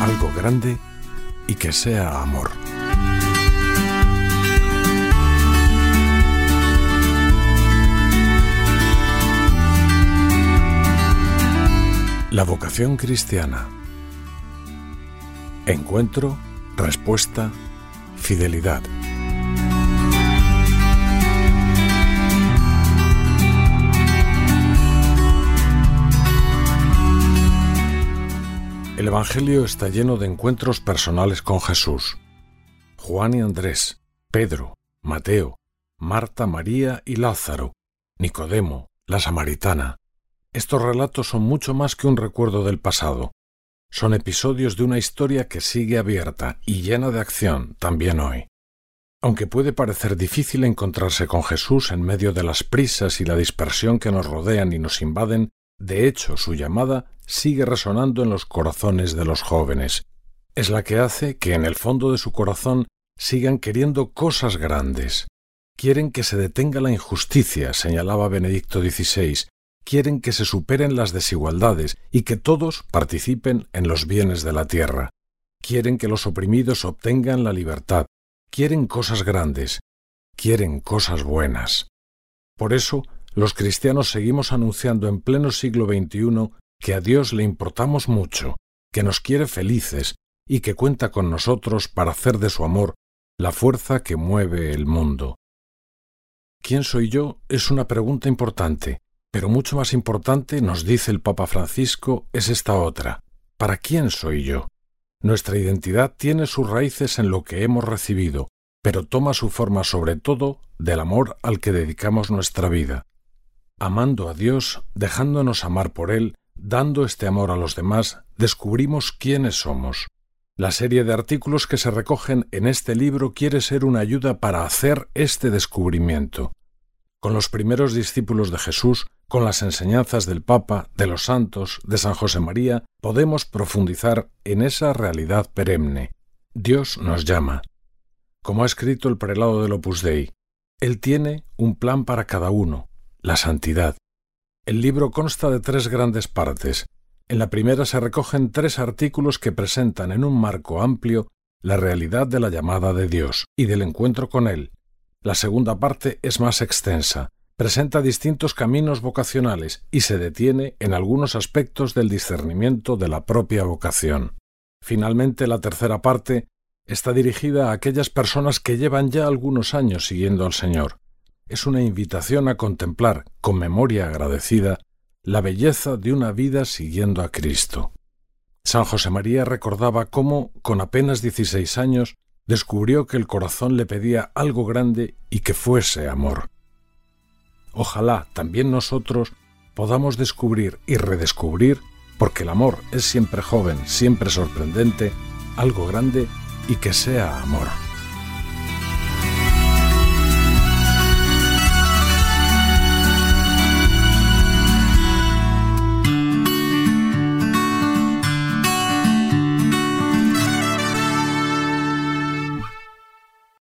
algo grande y que sea amor. La vocación cristiana. Encuentro, respuesta, fidelidad. El Evangelio está lleno de encuentros personales con Jesús. Juan y Andrés, Pedro, Mateo, Marta, María y Lázaro, Nicodemo, la Samaritana. Estos relatos son mucho más que un recuerdo del pasado. Son episodios de una historia que sigue abierta y llena de acción también hoy. Aunque puede parecer difícil encontrarse con Jesús en medio de las prisas y la dispersión que nos rodean y nos invaden, de hecho su llamada sigue resonando en los corazones de los jóvenes. Es la que hace que en el fondo de su corazón sigan queriendo cosas grandes. Quieren que se detenga la injusticia, señalaba Benedicto XVI, quieren que se superen las desigualdades y que todos participen en los bienes de la tierra. Quieren que los oprimidos obtengan la libertad. Quieren cosas grandes. Quieren cosas buenas. Por eso, los cristianos seguimos anunciando en pleno siglo XXI que a Dios le importamos mucho, que nos quiere felices y que cuenta con nosotros para hacer de su amor la fuerza que mueve el mundo. ¿Quién soy yo? es una pregunta importante, pero mucho más importante, nos dice el Papa Francisco, es esta otra. ¿Para quién soy yo? Nuestra identidad tiene sus raíces en lo que hemos recibido, pero toma su forma sobre todo del amor al que dedicamos nuestra vida. Amando a Dios, dejándonos amar por Él, Dando este amor a los demás, descubrimos quiénes somos. La serie de artículos que se recogen en este libro quiere ser una ayuda para hacer este descubrimiento. Con los primeros discípulos de Jesús, con las enseñanzas del Papa, de los santos, de San José María, podemos profundizar en esa realidad perenne. Dios nos llama. Como ha escrito el prelado del Opus Dei, Él tiene un plan para cada uno, la santidad. El libro consta de tres grandes partes. En la primera se recogen tres artículos que presentan en un marco amplio la realidad de la llamada de Dios y del encuentro con Él. La segunda parte es más extensa, presenta distintos caminos vocacionales y se detiene en algunos aspectos del discernimiento de la propia vocación. Finalmente, la tercera parte está dirigida a aquellas personas que llevan ya algunos años siguiendo al Señor es una invitación a contemplar, con memoria agradecida, la belleza de una vida siguiendo a Cristo. San José María recordaba cómo, con apenas 16 años, descubrió que el corazón le pedía algo grande y que fuese amor. Ojalá también nosotros podamos descubrir y redescubrir, porque el amor es siempre joven, siempre sorprendente, algo grande y que sea amor.